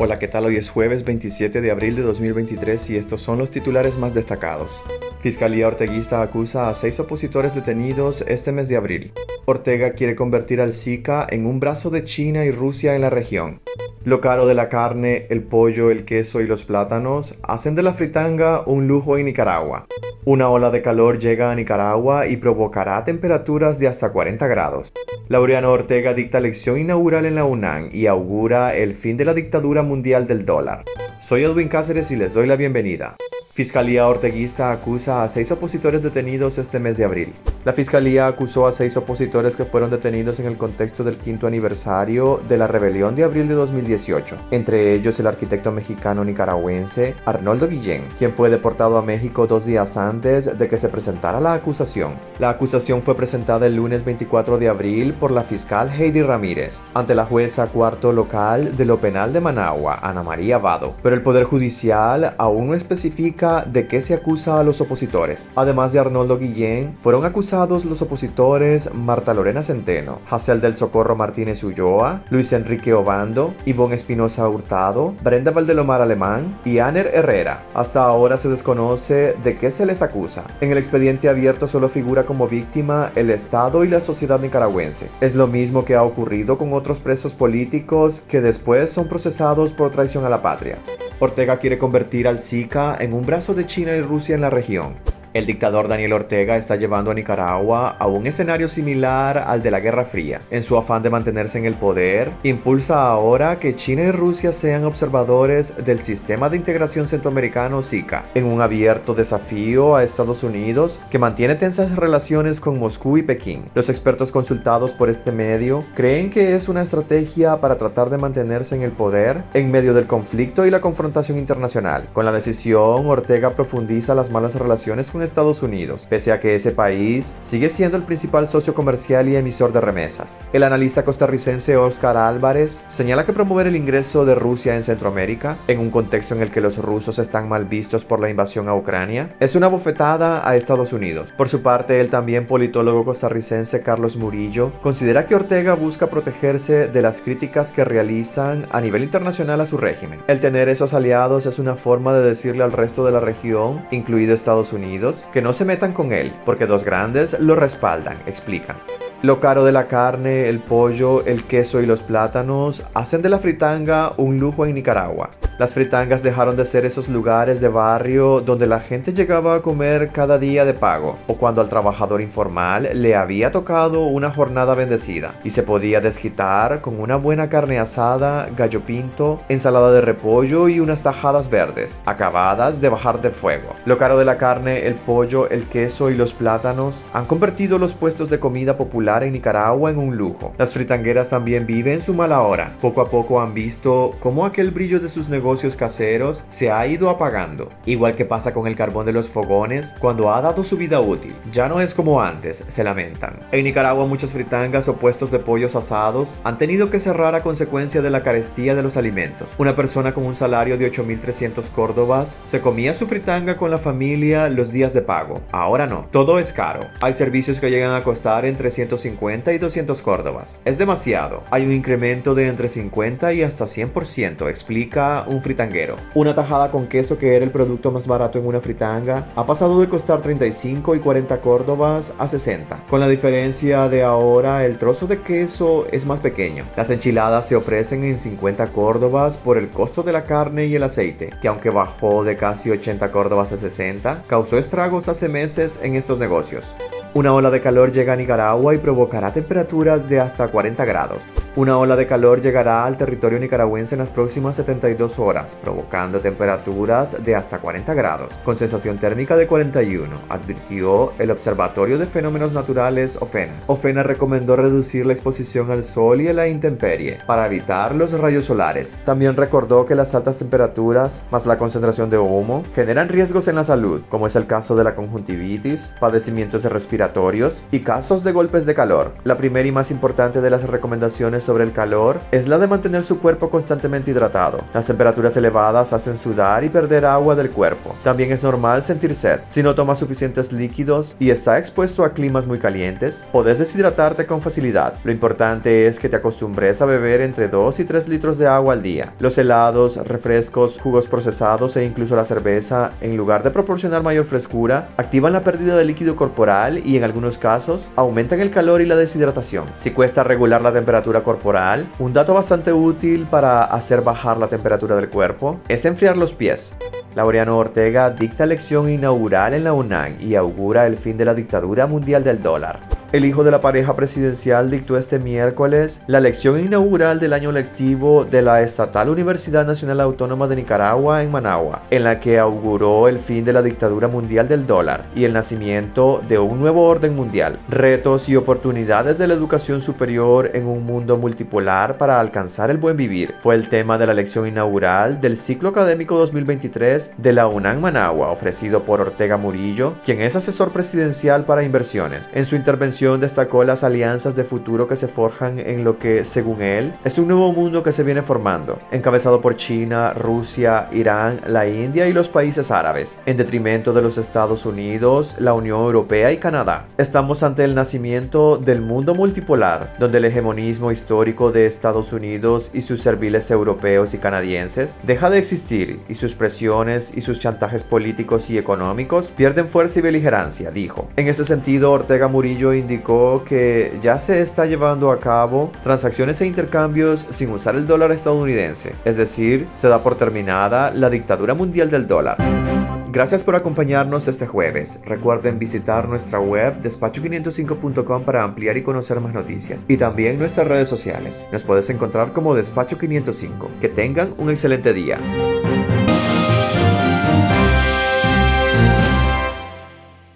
Hola, ¿qué tal? Hoy es jueves 27 de abril de 2023 y estos son los titulares más destacados. Fiscalía orteguista acusa a seis opositores detenidos este mes de abril. Ortega quiere convertir al Zika en un brazo de China y Rusia en la región. Lo caro de la carne, el pollo, el queso y los plátanos hacen de la fritanga un lujo en Nicaragua. Una ola de calor llega a Nicaragua y provocará temperaturas de hasta 40 grados. Laureano Ortega dicta lección inaugural en la UNAM y augura el fin de la dictadura mundial del dólar. Soy Edwin Cáceres y les doy la bienvenida. Fiscalía orteguista acusa a seis opositores detenidos este mes de abril. La Fiscalía acusó a seis opositores que fueron detenidos en el contexto del quinto aniversario de la rebelión de abril de 2018, entre ellos el arquitecto mexicano nicaragüense Arnoldo Guillén, quien fue deportado a México dos días antes de que se presentara la acusación. La acusación fue presentada el lunes 24 de abril por la fiscal Heidi Ramírez ante la jueza cuarto local de lo penal de Managua, Ana María Vado, pero el Poder Judicial aún no especifica de qué se acusa a los opositores. Además de Arnoldo Guillén, fueron acusados los opositores Marta Lorena Centeno, Hazel del Socorro Martínez Ulloa, Luis Enrique Obando, Ivonne Espinosa Hurtado, Brenda Valdelomar Alemán y Aner Herrera. Hasta ahora se desconoce de qué se les acusa. En el expediente abierto solo figura como víctima el Estado y la sociedad nicaragüense. Es lo mismo que ha ocurrido con otros presos políticos que después son procesados por traición a la patria. Ortega quiere convertir al Zika en un brazo de China y Rusia en la región. El dictador Daniel Ortega está llevando a Nicaragua a un escenario similar al de la Guerra Fría. En su afán de mantenerse en el poder, impulsa ahora que China y Rusia sean observadores del sistema de integración centroamericano SICA, en un abierto desafío a Estados Unidos que mantiene tensas relaciones con Moscú y Pekín. Los expertos consultados por este medio creen que es una estrategia para tratar de mantenerse en el poder en medio del conflicto y la confrontación internacional. Con la decisión, Ortega profundiza las malas relaciones con Estados Unidos, pese a que ese país sigue siendo el principal socio comercial y emisor de remesas. El analista costarricense Oscar Álvarez señala que promover el ingreso de Rusia en Centroamérica, en un contexto en el que los rusos están mal vistos por la invasión a Ucrania, es una bofetada a Estados Unidos. Por su parte, el también politólogo costarricense Carlos Murillo considera que Ortega busca protegerse de las críticas que realizan a nivel internacional a su régimen. El tener esos aliados es una forma de decirle al resto de la región, incluido Estados Unidos, que no se metan con él, porque dos grandes lo respaldan, explican. Lo caro de la carne, el pollo, el queso y los plátanos hacen de la fritanga un lujo en Nicaragua. Las fritangas dejaron de ser esos lugares de barrio donde la gente llegaba a comer cada día de pago o cuando al trabajador informal le había tocado una jornada bendecida y se podía desquitar con una buena carne asada, gallo pinto, ensalada de repollo y unas tajadas verdes, acabadas de bajar de fuego. Lo caro de la carne, el pollo, el queso y los plátanos han convertido los puestos de comida popular en Nicaragua en un lujo. Las fritangueras también viven su mala hora. Poco a poco han visto cómo aquel brillo de sus negocios caseros se ha ido apagando. Igual que pasa con el carbón de los fogones cuando ha dado su vida útil. Ya no es como antes, se lamentan. En Nicaragua muchas fritangas o puestos de pollos asados han tenido que cerrar a consecuencia de la carestía de los alimentos. Una persona con un salario de 8.300 córdobas se comía su fritanga con la familia los días de pago. Ahora no, todo es caro. Hay servicios que llegan a costar entre 150 50 y 200 córdobas. Es demasiado. Hay un incremento de entre 50 y hasta 100%, explica un fritanguero. Una tajada con queso que era el producto más barato en una fritanga ha pasado de costar 35 y 40 córdobas a 60. Con la diferencia de ahora el trozo de queso es más pequeño. Las enchiladas se ofrecen en 50 córdobas por el costo de la carne y el aceite, que aunque bajó de casi 80 córdobas a 60, causó estragos hace meses en estos negocios. Una ola de calor llega a Nicaragua y provocará temperaturas de hasta 40 grados. Una ola de calor llegará al territorio nicaragüense en las próximas 72 horas, provocando temperaturas de hasta 40 grados, con sensación térmica de 41, advirtió el Observatorio de Fenómenos Naturales OFENA. OFENA recomendó reducir la exposición al sol y a la intemperie para evitar los rayos solares. También recordó que las altas temperaturas, más la concentración de humo, generan riesgos en la salud, como es el caso de la conjuntivitis, padecimientos de respiración respiratorios y casos de golpes de calor. La primera y más importante de las recomendaciones sobre el calor es la de mantener su cuerpo constantemente hidratado. Las temperaturas elevadas hacen sudar y perder agua del cuerpo. También es normal sentir sed. Si no tomas suficientes líquidos y está expuesto a climas muy calientes, podés deshidratarte con facilidad. Lo importante es que te acostumbres a beber entre 2 y 3 litros de agua al día. Los helados, refrescos, jugos procesados e incluso la cerveza, en lugar de proporcionar mayor frescura, activan la pérdida de líquido corporal y en algunos casos aumentan el calor y la deshidratación. Si cuesta regular la temperatura corporal, un dato bastante útil para hacer bajar la temperatura del cuerpo es enfriar los pies. Laureano Ortega dicta lección inaugural en la UNAM y augura el fin de la dictadura mundial del dólar. El hijo de la pareja presidencial dictó este miércoles la lección inaugural del año lectivo de la Estatal Universidad Nacional Autónoma de Nicaragua en Managua, en la que auguró el fin de la dictadura mundial del dólar y el nacimiento de un nuevo orden mundial, retos y oportunidades de la educación superior en un mundo multipolar para alcanzar el buen vivir. Fue el tema de la lección inaugural del ciclo académico 2023 de la UNAM Managua, ofrecido por Ortega Murillo, quien es asesor presidencial para inversiones. En su intervención destacó las alianzas de futuro que se forjan en lo que, según él, es un nuevo mundo que se viene formando, encabezado por China, Rusia, Irán, la India y los países árabes, en detrimento de los Estados Unidos, la Unión Europea y Canadá. Estamos ante el nacimiento del mundo multipolar, donde el hegemonismo histórico de Estados Unidos y sus serviles europeos y canadienses deja de existir y sus presiones y sus chantajes políticos y económicos pierden fuerza y beligerancia, dijo. En ese sentido, Ortega Murillo indicó que ya se está llevando a cabo transacciones e intercambios sin usar el dólar estadounidense, es decir, se da por terminada la dictadura mundial del dólar. Gracias por acompañarnos este jueves. Recuerden visitar nuestra web despacho505.com para ampliar y conocer más noticias y también nuestras redes sociales. Nos puedes encontrar como Despacho 505. Que tengan un excelente día.